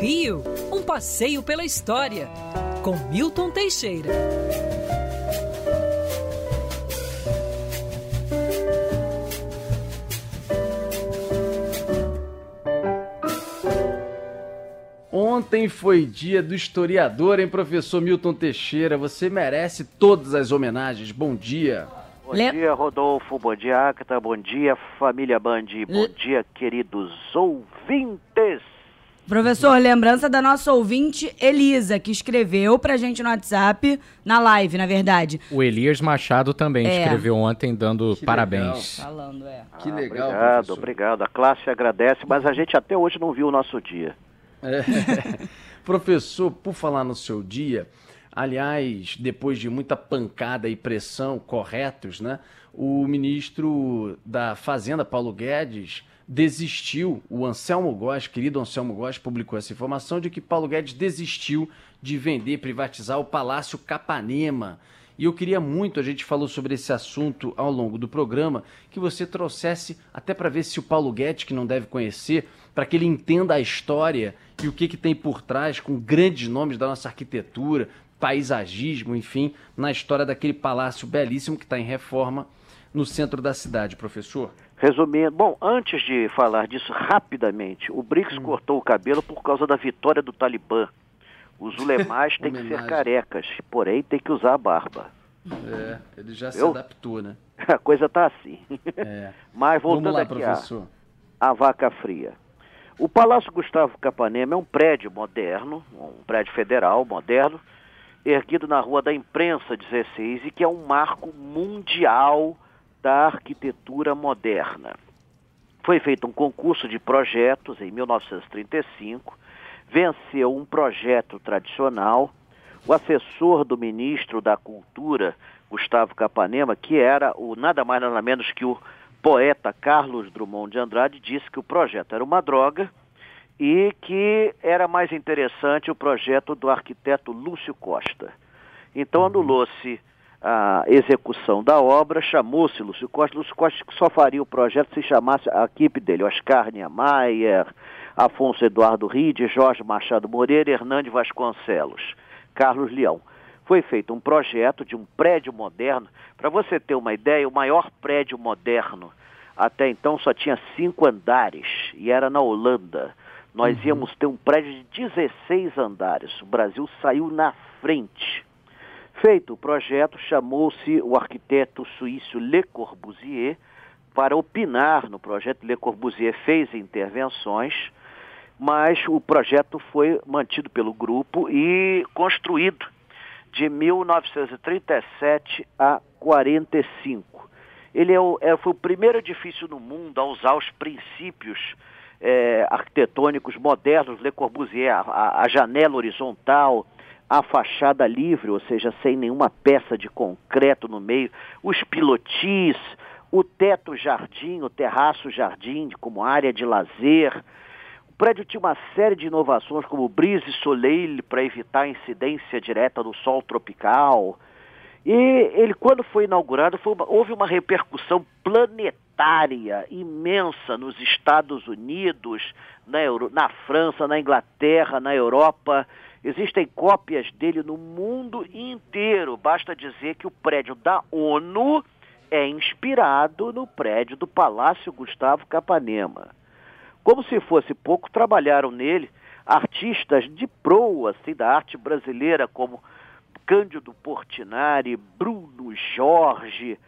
Rio, um passeio pela história, com Milton Teixeira. Ontem foi dia do historiador, hein, professor Milton Teixeira? Você merece todas as homenagens. Bom dia. Bom Le... dia, Rodolfo. Bom dia, Acta. Bom dia, família Band. Bom Le... dia, queridos ouvintes. Professor, lembrança da nossa ouvinte Elisa, que escreveu pra gente no WhatsApp, na live, na verdade. O Elias Machado também é. escreveu ontem, dando que parabéns. Legal. Falando, é. Que legal, Obrigado, professor. obrigado. A classe agradece, mas a gente até hoje não viu o nosso dia. É. Professor, por falar no seu dia, aliás, depois de muita pancada e pressão corretos, né? O ministro da Fazenda, Paulo Guedes, desistiu, o Anselmo Góes, querido Anselmo Góes, publicou essa informação de que Paulo Guedes desistiu de vender, privatizar o Palácio Capanema. E eu queria muito, a gente falou sobre esse assunto ao longo do programa, que você trouxesse, até para ver se o Paulo Guedes, que não deve conhecer, para que ele entenda a história e o que, que tem por trás, com grandes nomes da nossa arquitetura, paisagismo, enfim, na história daquele palácio belíssimo que está em reforma no centro da cidade, professor? Resumindo, bom, antes de falar disso rapidamente, o BRICS hum. cortou o cabelo por causa da vitória do Talibã. Os ulemais têm que ser carecas, porém tem que usar a barba. É, ele já se Eu? adaptou, né? A coisa tá assim. É. Mas voltando lá, aqui professor. A, a vaca fria. O Palácio Gustavo Capanema é um prédio moderno, um prédio federal moderno, erguido na Rua da Imprensa 16 e que é um marco mundial da arquitetura moderna. Foi feito um concurso de projetos em 1935, venceu um projeto tradicional. O assessor do ministro da Cultura, Gustavo Capanema, que era o nada mais nada menos que o poeta Carlos Drummond de Andrade disse que o projeto era uma droga e que era mais interessante o projeto do arquiteto Lúcio Costa. Então uhum. anulou-se a execução da obra, chamou-se Lúcio Costa. Lúcio Costa só faria o projeto se chamasse a equipe dele, Oscar Niemeyer, Afonso Eduardo Ride, Jorge Machado Moreira, Hernande Vasconcelos, Carlos Leão foi feito um projeto de um prédio moderno. Para você ter uma ideia, o maior prédio moderno até então só tinha cinco andares e era na Holanda. Nós uhum. íamos ter um prédio de 16 andares. O Brasil saiu na frente. Feito o projeto, chamou-se o arquiteto suíço Le Corbusier para opinar no projeto. Le Corbusier fez intervenções, mas o projeto foi mantido pelo grupo e construído de 1937 a 45. Ele é o, é, foi o primeiro edifício no mundo a usar os princípios é, arquitetônicos modernos, Le Corbusier, a, a, janela horizontal, a fachada livre, ou seja, sem nenhuma peça de concreto no meio, os pilotis, o teto jardim, o terraço jardim como área de lazer, prédio tinha uma série de inovações, como brise soleil para evitar a incidência direta do sol tropical. E ele, quando foi inaugurado, foi uma, houve uma repercussão planetária imensa nos Estados Unidos, na, Euro, na França, na Inglaterra, na Europa. Existem cópias dele no mundo inteiro. Basta dizer que o prédio da ONU é inspirado no prédio do Palácio Gustavo Capanema. Como se fosse pouco, trabalharam nele artistas de proa assim, da arte brasileira, como Cândido Portinari, Bruno Jorge,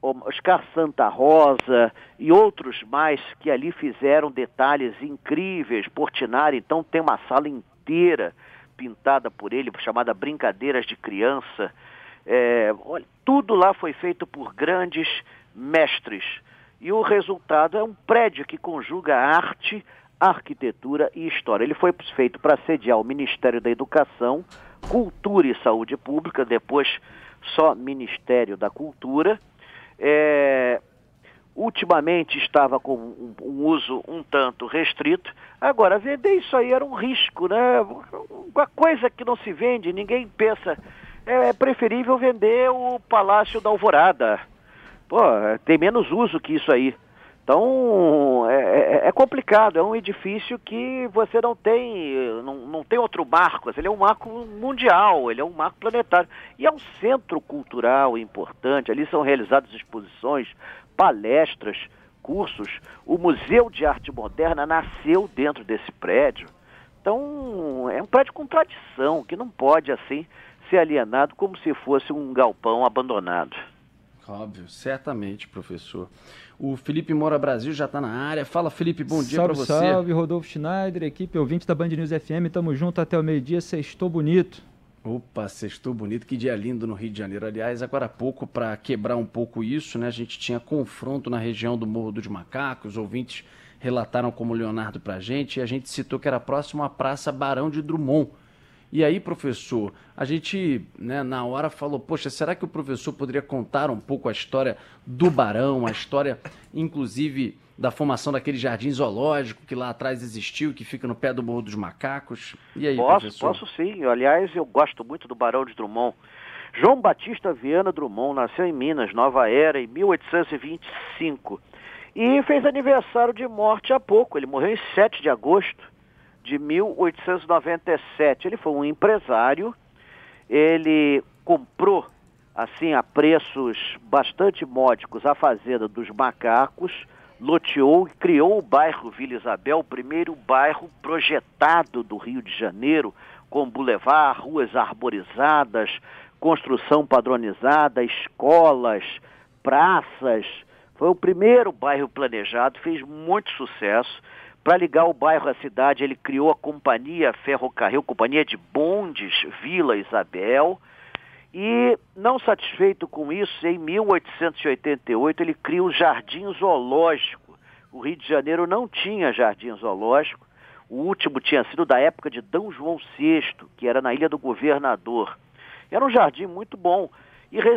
Oscar Santa Rosa e outros mais que ali fizeram detalhes incríveis. Portinari, então, tem uma sala inteira pintada por ele, chamada Brincadeiras de Criança. É, olha, tudo lá foi feito por grandes mestres e o resultado é um prédio que conjuga arte, arquitetura e história. Ele foi feito para sediar o Ministério da Educação, Cultura e Saúde Pública, depois só Ministério da Cultura. É, ultimamente estava com um, um, uso um tanto restrito. Agora, vender isso aí era um risco, né? Uma coisa que não se vende, ninguém pensa. É, é preferível vender o Palácio da Alvorada Pô, tem menos uso que isso aí. Então é, é, é, complicado, é um edifício que você não tem, não, não tem outro marco, ele é um marco mundial, ele é um marco planetário. E é um centro cultural importante, ali são realizadas exposições, palestras, cursos. O Museu de Arte Moderna nasceu dentro desse prédio. Então é um prédio com tradição, que não pode assim ser alienado como se fosse um galpão abandonado. Óbvio, certamente, professor. O Felipe Mora Brasil já está na área. Fala, Felipe, bom dia para você. Salve, Rodolfo Schneider, equipe ouvinte da Band News FM. Tamo junto até o meio-dia. Sextou bonito. Opa, sextou bonito. Que dia lindo no Rio de Janeiro. Aliás, agora há pouco, para quebrar um pouco isso, né? A gente tinha confronto na região do Morro dos Macacos. Os ouvintes relataram como Leonardo para a gente. E a gente citou que era próximo à Praça Barão de Drummond e aí, professor, a gente, né, na hora falou, poxa, será que o professor poderia contar um pouco a história do Barão, a história, inclusive, da formação daquele jardim zoológico que lá atrás existiu, que fica no pé do Morro dos Macacos? E aí, posso, professor? Posso sim. Aliás, eu gosto muito do Barão de Drummond. João Batista Viana Drummond nasceu em Minas, Nova Era, em 1825. E fez aniversário de morte há pouco. Ele morreu em 7 de agosto de 1897. Ele foi um empresário, ele comprou, assim, a preços bastante módicos, a fazenda dos macacos, loteou e criou o bairro Vila Isabel, o primeiro bairro projetado do Rio de Janeiro, com bulevar, ruas arborizadas, construção padronizada, escolas, praças. Foi o primeiro bairro planejado, fez muito sucesso para ligar o bairro à cidade, ele criou a Companhia Ferrocarril, Companhia de Bondes Vila Isabel. E, não satisfeito com isso, em 1888 ele cria o Jardim Zoológico. O Rio de Janeiro não tinha jardim zoológico. O último tinha sido da época de D. João VI, que era na Ilha do Governador. Era um jardim muito bom,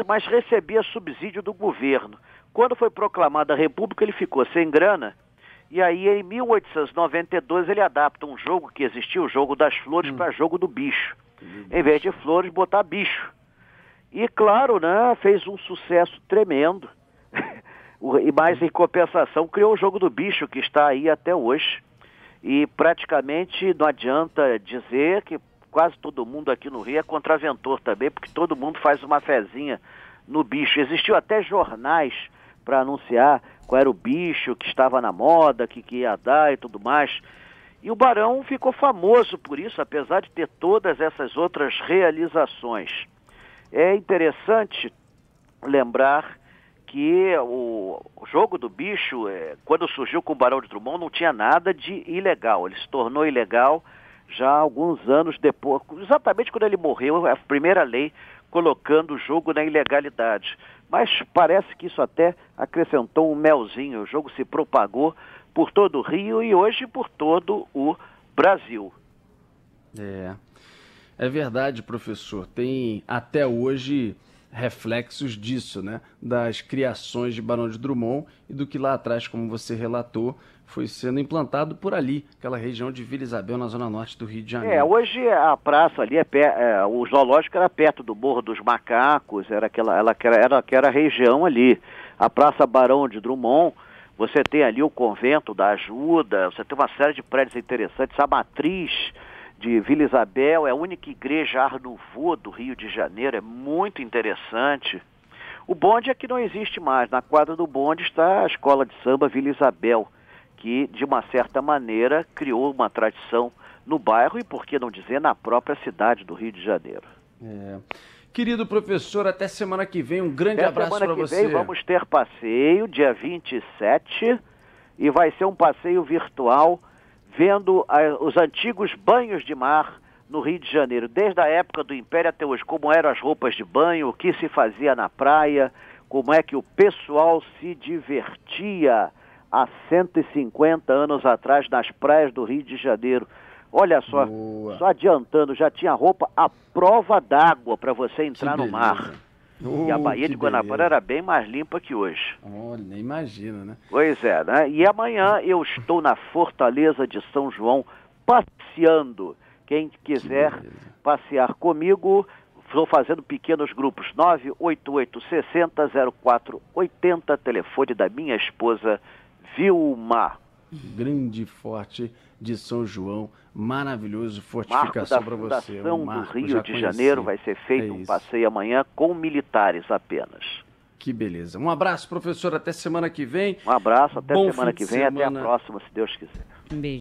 mas recebia subsídio do governo. Quando foi proclamada a República, ele ficou sem grana e aí, em 1892, ele adapta um jogo que existia, o jogo das flores, hum. para jogo do bicho. Em vez de flores, botar bicho. E, claro, né, fez um sucesso tremendo. e mais em compensação, criou o jogo do bicho, que está aí até hoje. E praticamente não adianta dizer que quase todo mundo aqui no Rio é contraventor também, porque todo mundo faz uma fezinha no bicho. Existiu até jornais para anunciar qual era o bicho que estava na moda, que, que ia dar e tudo mais. E o Barão ficou famoso por isso, apesar de ter todas essas outras realizações. É interessante lembrar que o, jogo do bicho, é, quando surgiu com o Barão de Drummond, não tinha nada de ilegal. Ele se tornou ilegal já alguns anos depois, exatamente quando ele morreu, a primeira lei colocando o jogo na ilegalidade. Mas parece que isso até acrescentou um melzinho. O jogo se propagou por todo o Rio e hoje por todo o Brasil. É. É verdade, professor. Tem até hoje reflexos disso, né? Das criações de Barão de Drummond e do que lá atrás, como você relatou, foi sendo implantado por ali, aquela região de Vila Isabel, na zona norte do Rio de Janeiro. É, hoje a praça ali, é, é o zoológico era perto do Morro dos Macacos, era aquela, ela, era, era aquela região ali. A Praça Barão de Drummond, você tem ali o Convento da Ajuda, você tem uma série de prédios interessantes, a Matriz de Vila Isabel é a única igreja Art Nouveau do Rio de Janeiro, é muito interessante. O bonde é que não existe mais, na quadra do bonde está a Escola de Samba Vila Isabel, que, de uma certa maneira, criou uma tradição no bairro e, por que não dizer, na própria cidade do Rio de Janeiro. É. Querido professor, até semana que vem, um grande até abraço para você. Semana que vem vamos ter passeio, dia 27, e vai ser um passeio virtual, vendo a, os antigos banhos de mar no Rio de Janeiro, desde a época do Império até hoje, como eram as roupas de banho, o que se fazia na praia, como é que o pessoal se divertia há 150 anos atrás nas praias do Rio de Janeiro. Olha só, Boa. só adiantando, já tinha roupa à prova d'água para você entrar no mar. Oh, e a Baía de Guanabara era bem mais limpa que hoje. Olha, nem imagina, né? Pois é, né? E amanhã eu estou na Fortaleza de São João passeando. Quem quiser que passear comigo, estou fazendo pequenos grupos. 988 60 0480, telefone da minha esposa Vilma. Grande forte de São João, maravilhoso, fortificação para você. O Marco do Rio de conheci. Janeiro vai ser feito é um passeio amanhã com militares apenas. Que beleza. Um abraço, professor, até semana que vem. Um abraço, até Bom semana que vem, semana. até a próxima, se Deus quiser. Um beijo.